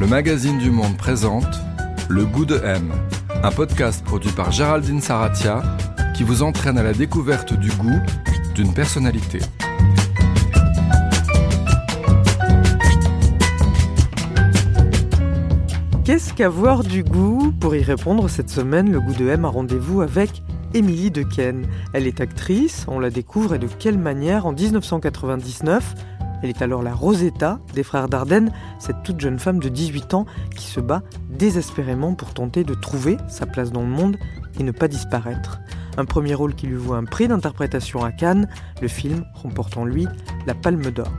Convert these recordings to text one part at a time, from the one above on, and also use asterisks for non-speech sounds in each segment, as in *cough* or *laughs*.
Le magazine du monde présente Le goût de M, un podcast produit par Géraldine Saratia qui vous entraîne à la découverte du goût d'une personnalité. Qu'est-ce qu'avoir du goût? Pour y répondre, cette semaine, le goût de M a rendez-vous avec Émilie Dequesne. Elle est actrice, on la découvre et de quelle manière? En 1999 elle est alors la Rosetta des frères Dardenne, cette toute jeune femme de 18 ans qui se bat désespérément pour tenter de trouver sa place dans le monde et ne pas disparaître. Un premier rôle qui lui vaut un prix d'interprétation à Cannes, le film remportant lui la Palme d'Or.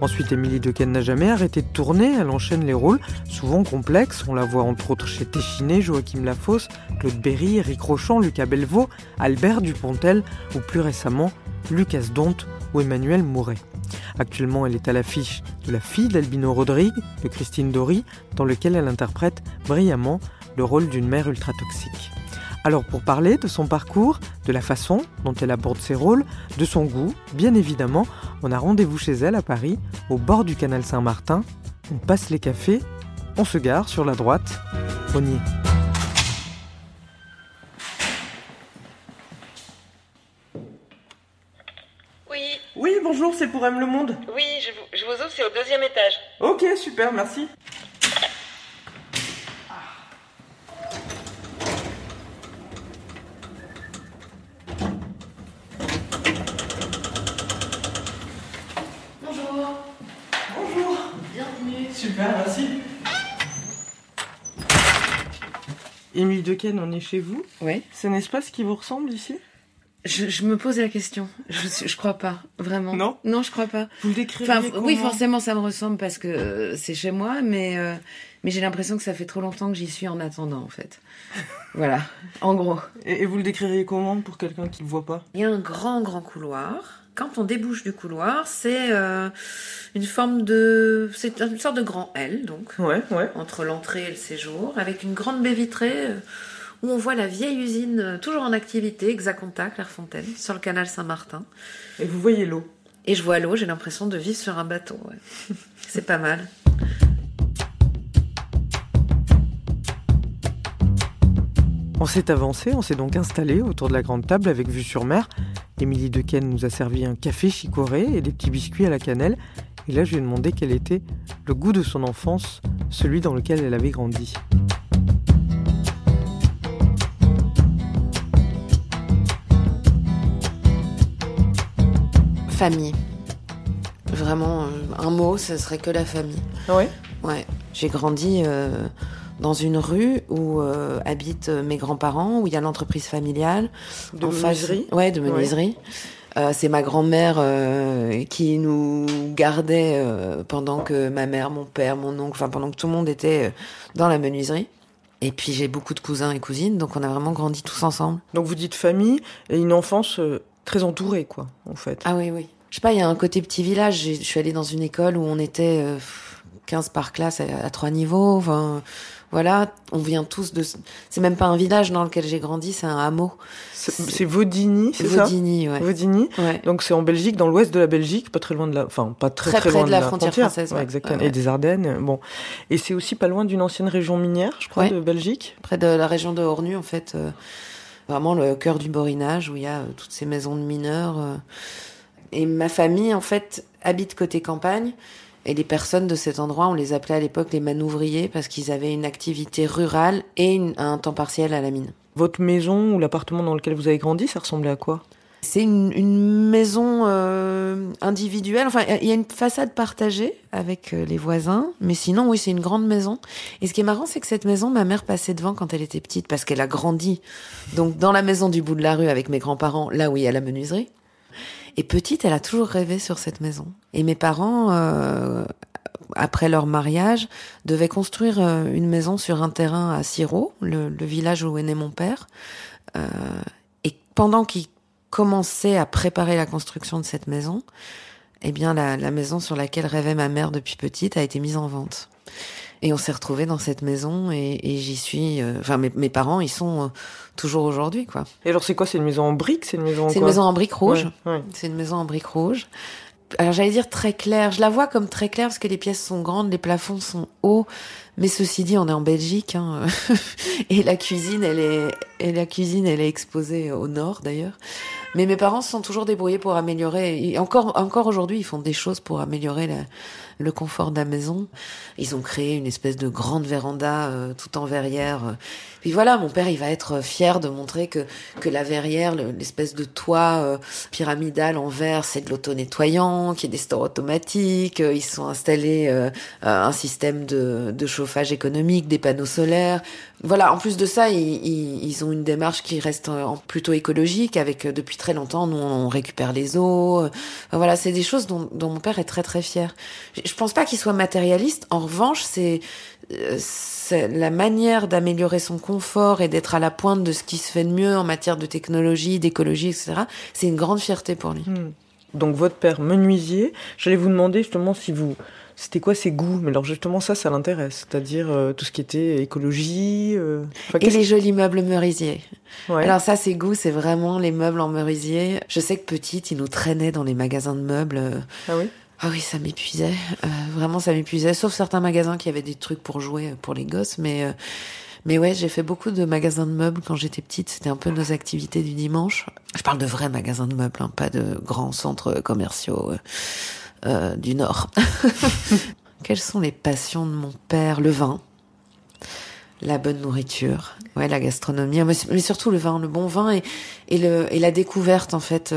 Ensuite, Émilie Dequesne n'a jamais arrêté de tourner, elle enchaîne les rôles, souvent complexes. On la voit entre autres chez Téchiné, Joachim Lafosse, Claude Berry, Eric Rochon, Lucas Belvaux, Albert Dupontel ou plus récemment Lucas Dont ou Emmanuel Mouret. Actuellement, elle est à l'affiche de La fille d'Albino Rodrigue de Christine Dory, dans lequel elle interprète brillamment le rôle d'une mère ultra toxique. Alors pour parler de son parcours, de la façon dont elle aborde ses rôles, de son goût, bien évidemment, on a rendez-vous chez elle à Paris, au bord du canal Saint-Martin. On passe les cafés, on se gare sur la droite, on y est. bonjour, c'est pour M Le Monde. oui, je vous, je vous ouvre, c'est au deuxième étage. Ok, super, merci. Bonjour. Bonjour. Bienvenue. Super, merci. Émile Dequesne, on est chez vous. Ouais. C'est un espace qui vous ressemble ici? Je, je me pose la question. Je, crois pas, vraiment. Non Non, je crois pas. Vous le décrivez Enfin, oui, forcément, ça me ressemble parce que euh, c'est chez moi, mais euh, mais j'ai l'impression que ça fait trop longtemps que j'y suis en attendant, en fait. *laughs* voilà, en gros. Et, et vous le décririez comment pour quelqu'un qui ne le voit pas? Il y a un grand, grand couloir. Quand on débouche du couloir, c'est euh, une forme de, c'est une sorte de grand L, donc. Ouais, ouais. entre l'entrée et le séjour, avec une grande baie vitrée euh, où on voit la vieille usine euh, toujours en activité, Exaconta, Clairefontaine, sur le canal Saint-Martin. Et vous voyez l'eau. Et je vois l'eau, j'ai l'impression de vivre sur un bateau. ouais. *laughs* C'est pas mal. On s'est avancé, on s'est donc installé autour de la grande table avec vue sur mer. Émilie Dequesne nous a servi un café chicoré et des petits biscuits à la cannelle. Et là, je lui ai demandé quel était le goût de son enfance, celui dans lequel elle avait grandi. Famille. Vraiment, euh, un mot, ce serait que la famille. Ouais. Ouais. J'ai grandi euh, dans une rue où euh, habitent mes grands-parents, où il y a l'entreprise familiale. De En face- menuiserie Ouais, de menuiserie. Euh, c'est ma grand-mère qui nous gardait pendant que ma mère, mon père, mon oncle, enfin pendant que tout le monde était dans la menuiserie. Et puis j'ai beaucoup de cousins et cousines, donc on a vraiment grandi tous ensemble. Donc vous dites famille et une enfance très entourée, quoi, en fait. Ah oui, oui. Je sais pas, il y a un côté petit village. Je suis allée dans une école où on était euh, 15 par classe à, trois niveaux. Enfin, voilà, on vient tous de. C'est même pas un village dans lequel j'ai grandi, c'est un hameau. C'est Vaudigny, c'est ça? Vaudigny, ouais. Vaudigny. ouais. Donc c'est en Belgique, dans l'ouest de la Belgique, pas très loin de la, enfin pas très Très très, près loin de la frontière française, Ouais, exactement. Et des Ardennes, bon. Et c'est aussi pas loin d'une ancienne région minière, je crois, de Belgique? près de la région de Ornu, en fait, euh, vraiment le cœur du borinage où il y a euh, toutes ces maisons de mineurs. euh. Et ma famille, en fait, habite côté campagne. Et les personnes de cet endroit, on les appelait à l'époque les manouvriers parce qu'ils avaient une activité rurale et un temps partiel à la mine. Votre maison ou l'appartement dans lequel vous avez grandi, ça ressemblait à quoi? C'est une, une maison euh, individuelle. Enfin, il y a une façade partagée avec euh, les voisins, mais sinon, oui, c'est une grande maison. Et ce qui est marrant, c'est que cette maison, ma mère passait devant quand elle était petite, parce qu'elle a grandi. Donc, dans la maison du bout de la rue avec mes grands-parents, là où il y a la menuiserie. Et petite, elle a toujours rêvé sur cette maison. Et mes parents, euh, après leur mariage, devaient construire euh, une maison sur un terrain à Siro, le, le village où est né mon père. Euh, et pendant qu'ils commençaient à préparer la construction de cette maison, eh bien, la, la maison sur laquelle rêvait ma mère depuis petite a été mise en vente. Et on s'est retrouvés dans cette maison et, et j'y suis. euh, Enfin, mes, mes parents, ils sont euh, toujours aujourd'hui, quoi. Et alors, c'est quoi? C'est une maison en briques? C'est une maison en C'est une maison en briques rouges. Ouais, ouais. C'est une maison en briques rouges. Alors j'allais dire très claire. Je la vois comme très claire parce que les pièces sont grandes, les plafonds sont hauts. Mais ceci dit, on est en Belgique hein, *laughs* et la cuisine, elle est, et la cuisine, elle est exposée au nord d'ailleurs. Mais mes parents se sont toujours débrouillés pour améliorer. Et encore, encore aujourd'hui, ils font des choses pour améliorer la, le confort de la maison. Ils ont créé une espèce de grande véranda euh, tout en verrière. Puis voilà, mon père, il va être fier de montrer que que la verrière, l'espèce de toit euh, pyramidal en verre, c'est de l'auto-nettoyant, qu'il y a des stores automatiques. Euh, ils sont installés un système de, de chauffage économique, des panneaux solaires. Voilà, en plus de ça, ils, ils, ont une démarche qui reste plutôt écologique. Avec depuis très longtemps, nous on récupère les eaux. Voilà, c'est des choses dont, dont mon père est très très fier je pense pas qu'il soit matérialiste. En revanche, c'est la manière d'améliorer son confort et d'être à la pointe de ce qui se fait de mieux en matière de technologie, d'écologie, etc. C'est une grande fierté pour lui. Hmm. Donc votre père menuisier, j'allais vous demander justement si vous c'était quoi ses goûts? Mais alors justement ça, ça l'intéresse, c'est-à-dire euh, tout ce qui était écologie. Euh, et les jolis meubles merisiers. Ouais. Alors ça, ses goûts, c'est vraiment les meubles en merisier. Je sais que petite, il nous traînait dans les magasins de meubles. Ah oui? Ah oui, ça m'épuisait. Euh, vraiment, ça m'épuisait. Sauf certains magasins qui avaient des trucs pour jouer pour les gosses. Mais, euh, mais ouais, j'ai fait beaucoup de magasins de meubles quand j'étais petite. C'était un peu nos activités du dimanche. Je parle de vrais magasins de meubles, hein, pas de grands centres commerciaux euh, du Nord. *laughs* Quelles sont les passions de mon père? Le vin. La bonne nourriture, ouais, la gastronomie, mais surtout le vin, le bon vin et, et, le, et la découverte en fait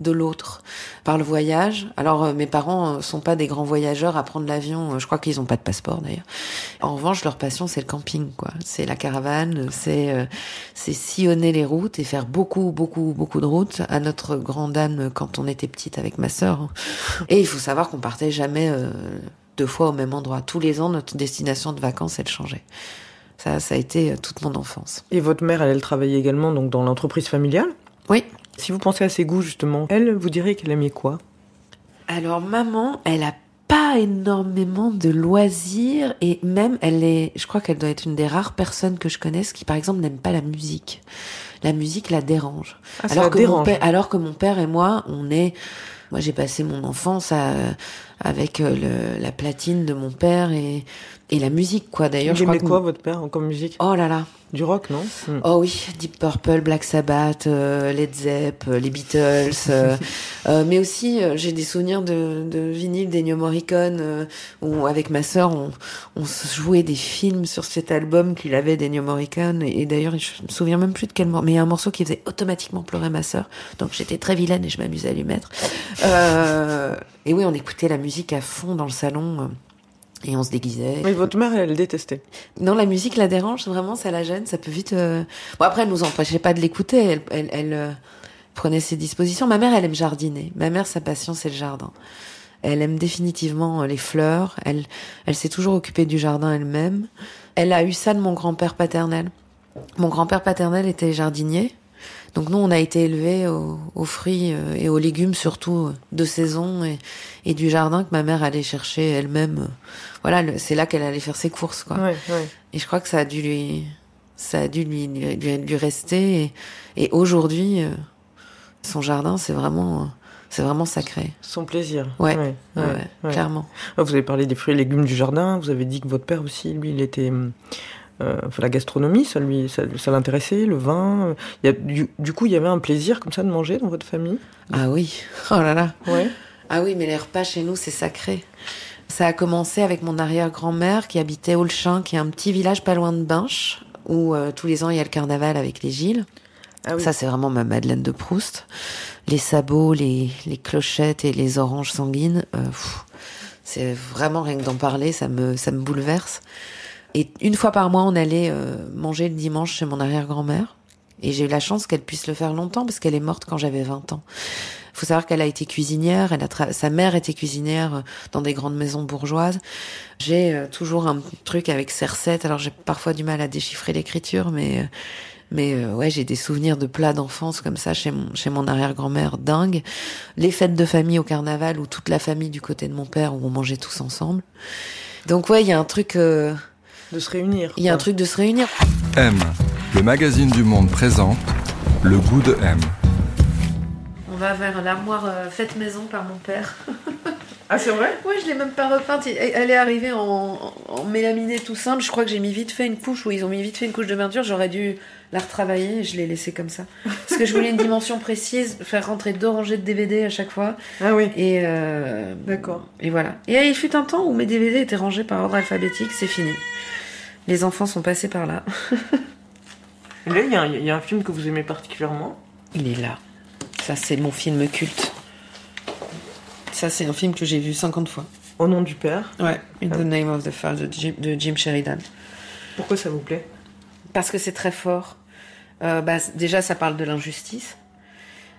de l'autre par le voyage. Alors euh, mes parents euh, sont pas des grands voyageurs à prendre l'avion, euh, je crois qu'ils ont pas de passeport d'ailleurs. En revanche, leur passion c'est le camping quoi. C'est la caravane, c'est c'est sillonner les routes et faire beaucoup beaucoup beaucoup de routes à notre grande âme quand on était petite avec ma sœur. Et il faut savoir qu'on partait jamais deux fois au même endroit. Tous les ans notre destination de vacances elle changeait. Ça, ça a été toute mon enfance. Et votre mère, elle, elle travaillait également donc dans l'entreprise familiale? Oui, si vous pensez à ses goûts, justement, elle, vous dirait qu'elle aimait quoi? Alors, maman, elle a pas énormément de loisirs et même elle est, je crois qu'elle doit être une des rares personnes que je connaisse qui, par exemple, n'aime pas la musique. La musique la dérange. Ah, alors, que Mon père, alors que mon père et moi, on est, moi j'ai passé mon enfance à, avec euh, le, la platine de mon père et, et la musique quoi. D'ailleurs, je crois quoi votre père comme musique? Oh là là, du rock, non? Hmm. Oh oui, Deep Purple, Black Sabbath, euh, Led Zepp, euh, les Beatles. Euh, *laughs* mais aussi, j'ai des souvenirs de, de vinyle d'Ennio Morricone, où avec ma sœur, on, on jouait des films sur cet album qu'il avait d'Ennio Morricone. Et, d'ailleurs, je me souviens même plus de quel morceau. Mais il y a un morceau qui faisait automatiquement pleurer ma sœur. Donc j'étais très vilaine et je m'amusais à lui mettre. et oui, on écoutait la musique à fond dans le salon. Et on se déguisait. Mais votre mère, elle détestait. Non, la musique la dérange vraiment, ça la gêne, ça peut vite. Euh, bon après, elle nous empêchait pas de l'écouter. Elle, elle, elle euh, prenait ses dispositions. Ma mère, elle aime jardiner. Ma mère, sa passion, c'est le jardin. Elle aime définitivement euh, les fleurs. Elle, elle s'est toujours occupée du jardin elle-même. Elle a eu ça de mon grand-père paternel. Mon grand-père paternel était jardinier. Donc nous, on a été élevés aux, fruits euh, et aux légumes, surtout euh, de saison et, et, du jardin que ma mère allait chercher elle-même. Euh, voilà, c'est là qu'elle allait faire ses courses, quoi. Et je crois que ça a dû lui, ça a dû lui, lui, rester. Et, et aujourd'hui, son jardin, c'est vraiment, c'est vraiment sacré. Son plaisir. Ouais, ouais, clairement. Ah, vous avez parlé des fruits et légumes du jardin. Vous avez dit que votre père aussi, lui, il était hum, euh, la gastronomie, ça lui, ça, l'intéressait, le vin. Il y a, du, coup, il y avait un plaisir comme ça de manger dans votre famille? Ah oui, *laughs* oh là là. Ouais. Ah oui, mais les repas chez nous, c'est sacré. Ça a commencé avec mon arrière-grand-mère qui habitait Olchin, qui est un petit village pas loin de Binche, où euh, tous les ans il y a le carnaval avec les Gilles. Ah oui. Ça, c'est vraiment ma Madeleine de Proust. Les sabots, les, les clochettes et les oranges sanguines. Euh, c'est vraiment rien que d'en parler, ça me, ça me bouleverse. Et une fois par mois, on allait euh, manger le dimanche chez mon arrière-grand-mère. Et j'ai eu la chance qu'elle puisse le faire longtemps parce qu'elle est morte quand j'avais 20 ans. Il faut savoir qu'elle a été cuisinière, elle a sa mère était cuisinière euh, dans des grandes maisons bourgeoises. J'ai euh, toujours un truc avec ces recettes. Alors j'ai parfois du mal à déchiffrer l'écriture, mais mais ouais, j'ai des souvenirs de plats d'enfance comme ça chez mon chez mon arrière-grand-mère dingue. Les fêtes de famille au carnaval où toute la famille du côté de mon père où on mangeait tous ensemble. Donc ouais, il y a un truc de se réunir. Il y a un truc de se réunir. M, le magazine du monde présente le goût de M. va vers l'armoire euh, faite maison par mon père. *laughs* Ah, c'est vrai? Ouais, je l'ai même pas repeinte. Elle est arrivée en, en mélaminé tout simple. Je crois que j'ai mis vite fait une couche, ou ils ont mis vite fait une couche de peinture. J'aurais dû la retravailler et je l'ai laissée comme ça. Parce que je voulais une *laughs* dimension précise, faire rentrer deux rangées de DVD à chaque fois. Ah oui. Et euh, D'accord. Et voilà. Et il fut un temps où mes DVD étaient rangés par ordre alphabétique, c'est fini. Les enfants sont passés par là. Et *laughs* là, il y, a un- il y a un film que vous aimez particulièrement? Il est là. Ça, c'est mon film culte. Ça, c'est un film que j'ai vu 50 fois. Au nom du père? Ouais. In the Name of the Father de Jim, de Jim Sheridan. Pourquoi ça vous plaît? Parce que c'est très fort. Euh, bah, déjà, ça parle de l'injustice.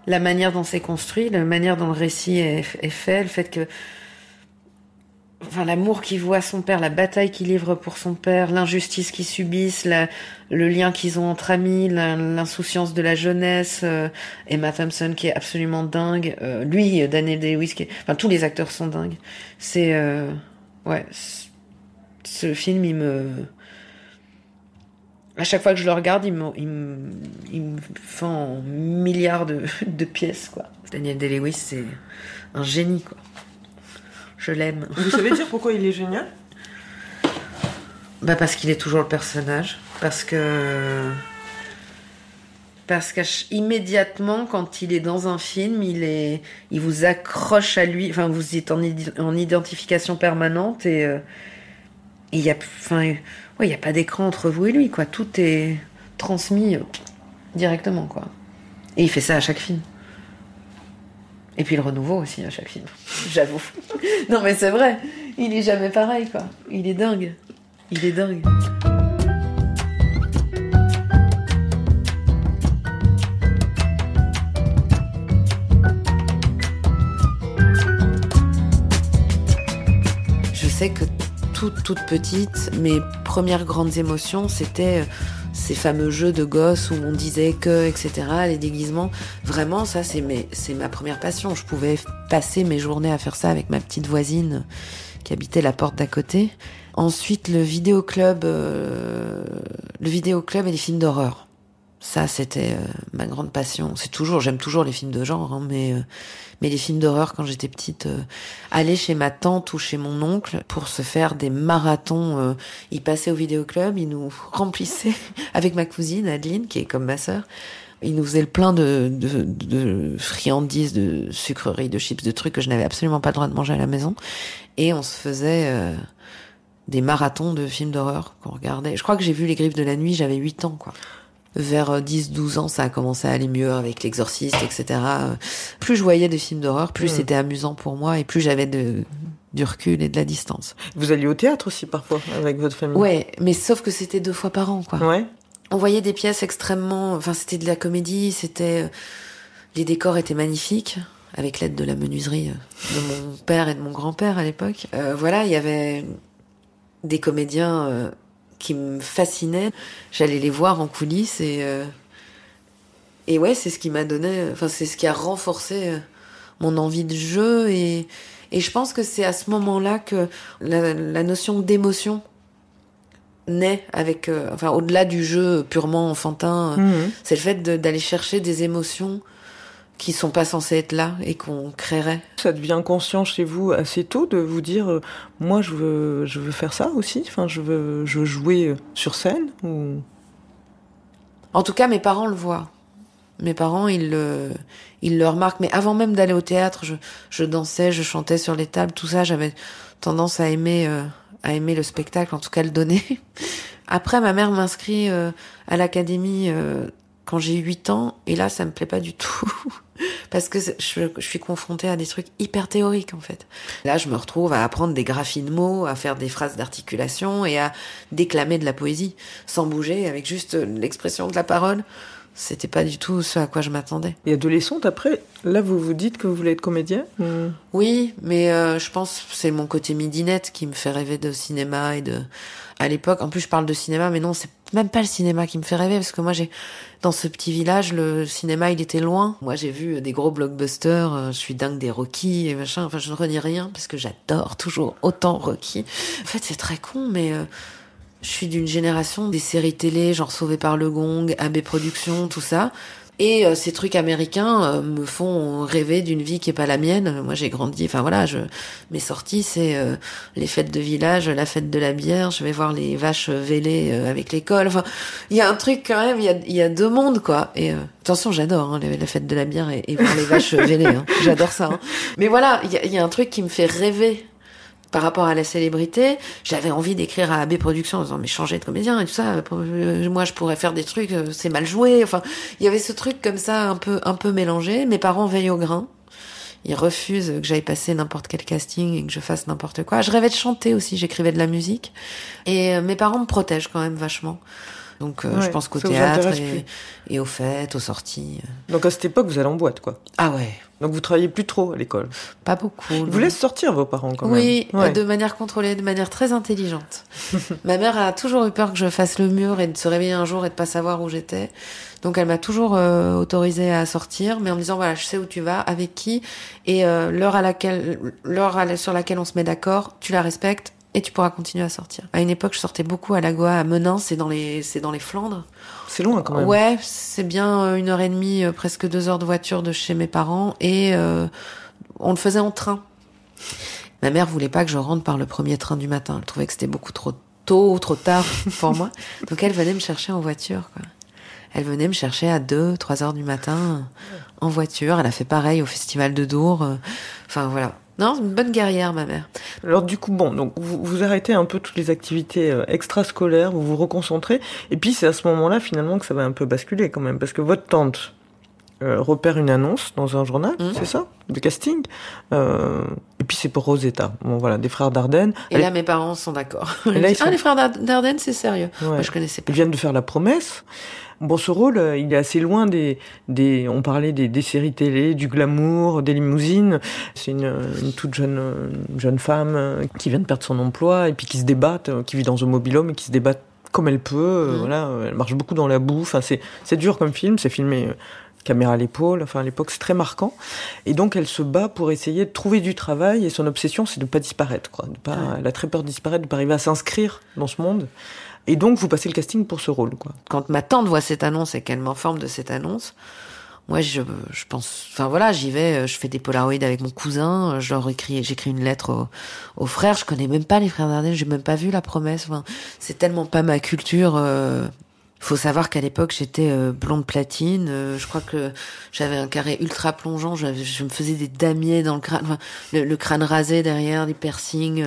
La manière dont c'est construit, la manière dont le récit est, est fait, le fait que. Enfin, l'amour qu'il voit à son père, la bataille qu'il livre pour son père, l'injustice qu'ils subissent, la- le lien qu'ils ont entre amis, l'insouciance de la jeunesse, euh, Emma Thompson qui est absolument dingue, euh, lui, Daniel Day-Lewis, qui est- enfin, tous les acteurs sont dingues. C'est. euh, ouais. Ce film, il me. À chaque fois que je le regarde, il me, il me, il me fait milliards de, de pièces, quoi. Daniel Day-Lewis, c'est un génie, quoi. Je l'aime. Vous savez dire pourquoi il est génial? Bah parce qu'il est toujours le personnage. Parce que... Parce qu'immédiatement, quand il est dans un film, il, est, il vous accroche à lui. Enfin, vous êtes en, en identification permanente et euh, il y a, enfin, ouais, il y a pas d'écran entre vous et lui, quoi. Tout est transmis euh, directement, quoi. Et il fait ça à chaque film. Et puis le renouveau aussi à chaque film. J'avoue. non mais c'est vrai. Il est jamais pareil, quoi. Il est dingue. Il est dingue. Je sais que toute, toute petite, mes premières grandes émotions, c'était euh, ces fameux jeux de gosses où on disait que, etc., les déguisements. Vraiment, ça, c'est mes- c'est ma première passion. Je pouvais passer mes journées à faire ça avec ma petite voisine qui habitait la porte d'à côté. Ensuite, le vidéoclub, euh, le vidéoclub et les films d'horreur. Ça, c'était euh, ma grande passion. C'est toujours, j'aime toujours les films de genre, hein, mais euh, mais les films d'horreur quand j'étais petite, euh, aller chez ma tante ou chez mon oncle pour se faire des marathons. Euh, ils passaient au vidéoclub, ils nous *laughs* remplissaient avec ma cousine Adeline, qui est comme ma sœur. Ils nous faisaient le plein de, de, de friandises, de sucreries, de chips, de trucs que je n'avais absolument pas le droit de manger à la maison. Et on se faisait euh, des marathons de films d'horreur qu'on regardait. Je crois que j'ai vu Les Griffes de la Nuit, j'avais 8 ans, quoi. Vers 10-12 ans, ça a commencé à aller mieux avec l'exorciste, etc. Euh, Plus je voyais des films d'horreur, plus Mm. c'était amusant pour moi et plus j'avais de, du recul et de la distance. Vous alliez au théâtre aussi parfois avec votre famille? Ouais, mais sauf que c'était deux fois par an, quoi. Ouais. On voyait des pièces extrêmement. Enfin, c'était de la comédie, c'était. euh, Les décors étaient magnifiques, avec l'aide de la menuiserie euh, de mon père et de mon grand-père à l'époque. Euh, voilà, il y avait des comédiens euh, qui me fascinaient. J'allais les voir en coulisses et. euh, Et ouais, c'est ce qui m'a donné. Enfin, c'est ce qui a renforcé euh, mon envie de jeu et. Et je pense que c'est à ce moment-là que la, la notion d'émotion naît avec, euh, enfin, au-delà du jeu purement enfantin, Mhm. c'est le fait d'aller chercher des émotions qui sont pas censées être là et qu'on créerait. Ça devient conscient chez vous assez tôt de vous dire euh, moi je veux je veux faire ça aussi enfin je veux je veux jouer euh, sur scène ou? En tout cas, mes parents le voient. Mes parents, ils le, ils le remarquent. Mais avant même d'aller au théâtre, je, je dansais, je chantais sur les tables, tout ça. J'avais tendance à aimer, euh, à aimer le spectacle, en tout cas le donner. *laughs* Après, ma mère m'inscrit euh, à l'académie quand j'ai 8 ans, et là, ça me plaît pas du tout. *laughs* Parce que je suis confrontée à des trucs hyper théoriques, en fait. Là, je me retrouve à apprendre des graphies de mots, à faire des phrases d'articulation et à déclamer de la poésie, sans bouger, avec juste euh, l'expression de la parole. C'était pas du tout ce à quoi je m'attendais. et adolescente après là vous vous dites que vous voulez être comédien ou- Oui, mais euh, je pense que c'est mon côté midinette qui me fait rêver de cinéma et de. À l'époque, en plus je parle de cinéma, mais non, c'est même pas le cinéma qui me fait rêver parce que moi j'ai dans ce petit village le cinéma il était loin. Moi j'ai vu des gros blockbusters, euh, je suis dingue des Rocky et machin. Enfin je ne renie rien parce que j'adore toujours autant Rocky. En fait c'est très con, mais euh, je suis d'une génération des séries télé genre Sauvé par le Gong, AB Productions, tout ça. Et euh, ces trucs américains euh, me font rêver d'une vie qui est pas la mienne. Moi, j'ai grandi. Enfin voilà, je mes sorties, c'est euh, les fêtes de village, la fête de la bière. Je vais voir les vaches vélées avec l'école. Enfin, il y a un truc quand même. Il y a, y a deux mondes quoi. Et attention, j'adore hein, la fête de la bière et, et voir les vaches *laughs* vélées. Hein. J'adore ça. Hein. Mais voilà, il y a, il y a un truc qui me fait rêver par rapport à la célébrité, j'avais envie d'écrire à AB Productions en disant mais changer de comédien et tout ça, euh, moi je pourrais faire des trucs, euh, c'est mal joué. Enfin, il y avait ce truc comme ça un peu un peu mélangé. Mes parents veillent au grain. Ils refusent que j'aille passer n'importe quel casting et que je fasse n'importe quoi. Je rêvais de chanter aussi, j'écrivais de la musique. Et euh, mes parents me protègent quand même vachement. Donc je pense qu'au théâtre et, et, aux fêtes, aux sorties. Donc à cette époque, vous allez en boîte, quoi. Ah ouais. Donc vous travaillez plus trop à l'école Pas beaucoup. Ils vous laissent sortir vos parents quand même Oui, de manière contrôlée, de manière très intelligente. *laughs* Ma mère a toujours eu peur que je fasse le mur et de se réveiller un jour et de pas savoir où j'étais. Donc elle m'a toujours euh, autorisée à sortir, mais en me disant voilà, je sais où tu vas, avec qui, et euh, l'heure à laquelle, l'heure sur laquelle on se met d'accord, tu la respectes et tu pourras continuer à sortir. À une époque, je sortais beaucoup à Lagoa, à Menin, c'est dans les, c'est dans les Flandres. C'est loin quand même. Ouais, c'est bien euh, une heure et demie, euh, presque deux heures de voiture de chez mes parents, et euh, on le faisait en train. Ma mère voulait pas que je rentre par le premier train du matin. Elle trouvait que c'était beaucoup trop tôt, trop tard pour moi. *laughs* Donc elle venait me chercher en voiture. Quoi. Elle venait me chercher à 2, 3 heures du matin en voiture. Elle a fait pareil au festival de Dour. Enfin voilà. Non, une bonne guerrière, ma mère. Alors du coup, bon, donc vous, vous arrêtez un peu toutes les activités euh, extrascolaires, vous vous reconcentrez, et puis c'est à ce moment-là finalement que ça va un peu basculer quand même, parce que votre tante euh, repère une annonce dans un journal, mmh. c'est ça, de casting, euh, et puis c'est pour Rosetta, bon voilà, des frères Dardenne. Et là, mes parents sont d'accord. Ah, les frères Dardenne, c'est sérieux. Moi, je connaissais pas. Ils viennent de faire la promesse. Bon, ce rôle, euh, il est assez loin des, des on parlait des, des séries télé, du glamour, des limousines. C'est une, une, toute jeune, jeune femme euh, qui vient de perdre son emploi et puis qui se débat, euh, qui vit dans un mobilhome et qui se débat comme elle peut. Mmh. Voilà, elle marche beaucoup dans la boue. Enfin, c'est, c'est dur comme film. C'est filmé caméra à l'épaule. Enfin, à l'époque, c'est très marquant. Et donc, elle se bat pour essayer de trouver du travail. Et son obsession, c'est de ne pas disparaître. Quoi. De pas, ouais. Elle a très peur de disparaître, de pas arriver à s'inscrire dans ce monde. Et donc, vous passez le casting pour ce rôle, quoi. Quand ma tante voit cette annonce et qu'elle m'informe de cette annonce, moi, je, je pense, enfin voilà, j'y vais, je fais des polaroids avec mon cousin, je leur écris, j'écris une lettre aux, frères, je connais même pas les frères Dardenne, j'ai même pas vu la promesse, enfin, c'est tellement pas ma culture, euh, faut savoir qu'à l'époque, j'étais euh, blonde platine. Euh, je crois que j'avais un carré ultra plongeant. Je me faisais des damiers dans le crâne, le, le, crâne rasé derrière, des piercings.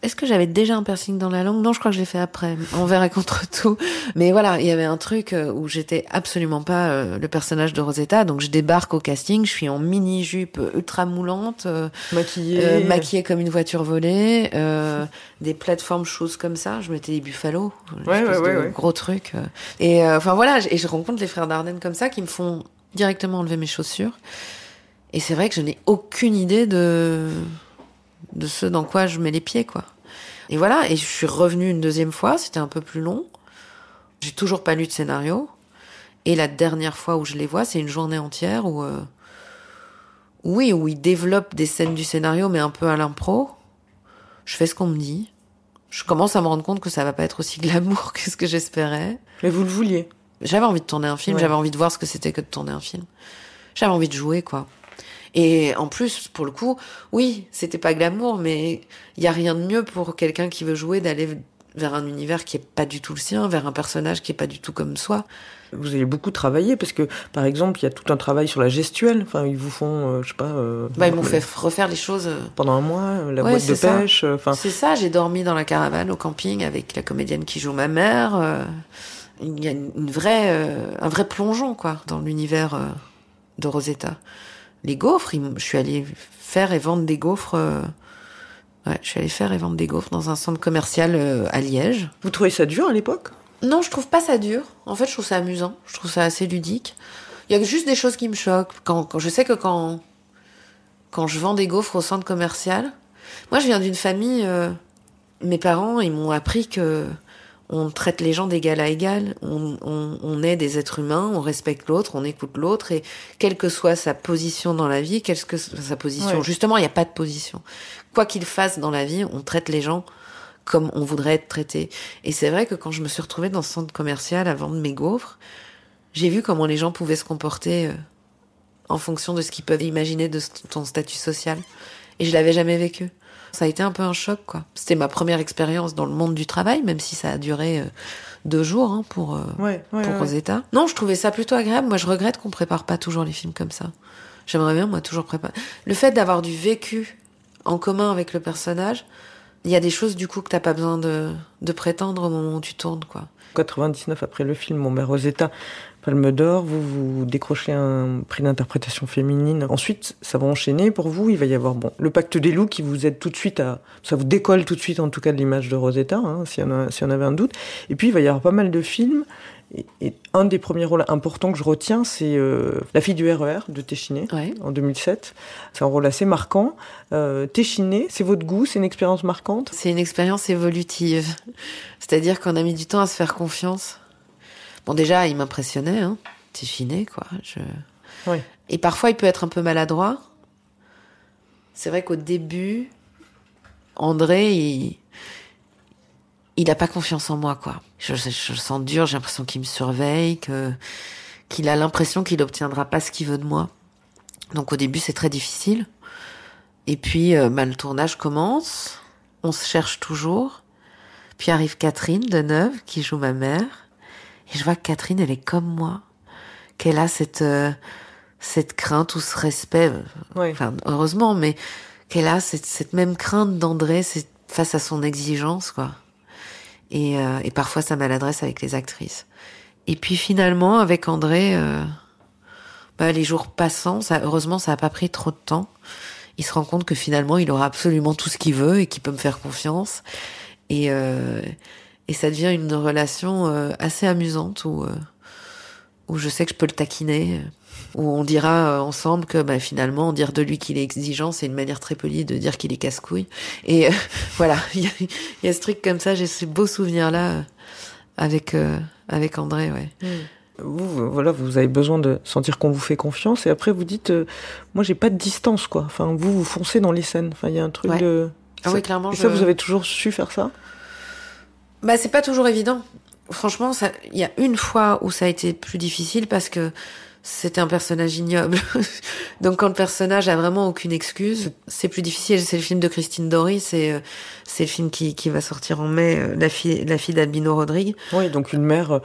Est-ce que j'avais déjà un piercing dans la langue? Non, je crois que je l'ai fait après, envers et contre tout. Mais voilà, il y avait un truc euh, où j'étais absolument pas euh, le personnage de Rosetta. Donc je débarque au casting, je suis en mini jupe ultra moulante, euh, maquillée, euh, maquillée comme une voiture volée, euh, des plateformes choses comme ça. Je mettais des buffalo, ouais, ouais, ouais, gros truc. Et enfin voilà, et je rencontre les frères Dardenne comme ça qui me font directement enlever mes chaussures. Et c'est vrai que je n'ai aucune idée de de ce dans quoi je mets les pieds, quoi. Et voilà, et je suis revenue une deuxième fois, c'était un peu plus long. J'ai toujours pas lu de scénario. Et la dernière fois où je les vois, c'est une journée entière où, euh, oui, où ils développent des scènes du scénario, mais un peu à l'impro. Je fais ce qu'on me dit. Je commence à me rendre compte que ça va pas être aussi *laughs* glamour que ce que j'espérais. Mais vous le vouliez. J'avais envie de tourner un film, ouais. j'avais envie de voir ce que c'était que de tourner un film. J'avais envie de jouer, quoi. Et en plus, pour le coup, oui, c'était pas glamour, mais il y a rien de mieux pour quelqu'un qui veut jouer d'aller vers un univers qui est pas du tout le sien, vers un personnage qui est pas du tout comme soi. Vous avez beaucoup travaillé parce que, par exemple, il y a tout un travail sur la gestuelle. Enfin, ils vous font, euh, je sais pas. Euh, bah, ils m'ont fait refaire les choses euh, pendant un mois, la ouais, boîte de ça. pêche. Enfin, c'est ça. J'ai dormi dans la caravane au camping avec la comédienne qui joue ma mère. Il y a une vraie, un vrai plongeon quoi dans l'univers de Rosetta les gaufres. Je suis allée faire et vendre des gaufres. Euh, ouais, je suis allée faire et vendre des gaufres dans un centre commercial euh, à Liège. Vous trouvez ça dur à l'époque? Non, je trouve pas ça dur. En fait, je trouve ça amusant. Je trouve ça assez ludique. Il y a juste des choses qui me choquent. Quand, quand je sais que quand quand je vends des gaufres au centre commercial, moi, je viens d'une famille. Euh, mes parents, ils m'ont appris que on traite les gens d'égal à égal, on, on, on, est des êtres humains, on respecte l'autre, on écoute l'autre, et quelle que soit sa position dans la vie, quelle que soit sa position, ouais. justement, il n'y a pas de position. Quoi qu'il fasse dans la vie, on traite les gens comme on voudrait être traité. Et c'est vrai que quand je me suis retrouvée dans ce centre commercial à vendre mes gaufres, j'ai vu comment les gens pouvaient se comporter euh, en fonction de ce qu'ils peuvent imaginer de ton statut social. Et je l'avais jamais vécu. Ça a été un peu un choc, quoi. C'était ma première expérience dans le monde du travail, même si ça a duré euh, deux jours hein, pour, euh, Ouais, ouais, pour ouais. Rosetta. Non, je trouvais ça plutôt agréable. Moi, je regrette qu'on prépare pas toujours les films comme ça. J'aimerais bien, moi, toujours préparer. Le fait d'avoir du vécu en commun avec le personnage, il y a des choses, du coup, que t'as pas besoin de, de prétendre au moment où tu tournes, quoi. 99 après le film Mon mère Rosetta, Palme d'Or, vous vous décrochez un prix d'interprétation féminine. Ensuite, ça va enchaîner pour vous. Il va y avoir bon le Pacte des loups qui vous aide tout de suite à, ça vous décolle tout de suite en tout cas de l'image de Rosetta, hein, s'il y en avait un doute. Et puis il va y avoir pas mal de films. Et, et un des premiers rôles importants que je retiens, c'est euh, La fille du RER de Téchiné Ouais. en 2007. C'est un rôle assez marquant. Euh, Téchiné, c'est votre goût, c'est une expérience marquante? C'est une expérience évolutive. C'est-à-dire qu'on a mis du temps à se faire confiance. Bon, déjà, il m'impressionnait, hein. C'est finé, quoi. Je... Ouais. Et parfois, il peut être un peu maladroit. C'est vrai qu'au début, André, il... il a pas confiance en moi, quoi. Je, je, je le sens dur, j'ai l'impression qu'il me surveille, que qu'il a l'impression qu'il obtiendra pas ce qu'il veut de moi. Donc au début, c'est très difficile. Et puis, euh, bah, le tournage commence. On se cherche toujours. Puis arrive Catherine Deneuve, qui joue ma mère. Et je vois que Catherine, elle est comme moi. Qu'elle a cette, euh, cette crainte ou ce respect. euh, Ouais. Enfin, heureusement, mais qu'elle a cette, cette même crainte d'André face à son exigence, quoi. Et, euh, et parfois sa maladresse avec les actrices. Et puis finalement, avec André, euh, bah, les jours passant, ça, heureusement, ça a pas pris trop de temps. Il se rend compte que finalement, il aura absolument tout ce qu'il veut et qu'il peut me faire confiance. Et, euh, et ça devient une relation euh, assez amusante où, euh, où je sais que je peux le taquiner, où on dira euh, ensemble que bah, finalement, dire de lui qu'il est exigeant, c'est une manière très polie de dire qu'il est casse-couille. Et euh, *laughs* voilà, *laughs* il y, y a ce truc comme ça, j'ai ce beau souvenir-là euh, avec, euh, avec André, ouais. Vous, vous- voilà, vous avez besoin de sentir qu'on vous fait confiance et après vous dites, euh, moi j'ai pas de distance quoi. Enfin, vous vous foncez dans les scènes. Enfin, il y a un truc Ouais. de. Ah Ça- oui, clairement. Et je- ça, vous avez toujours su faire ça? Bah, c'est pas toujours évident. Franchement, il y a une fois où ça a été plus difficile parce que c'était un personnage ignoble. *laughs* Donc, quand le personnage a vraiment aucune excuse, c'est plus difficile. C'est le film de Christine Dory, c'est, euh, c'est le film qui, qui va sortir en mai, euh, la fille, la fille d'Albino Rodrigue. Oui, donc une mère, euh,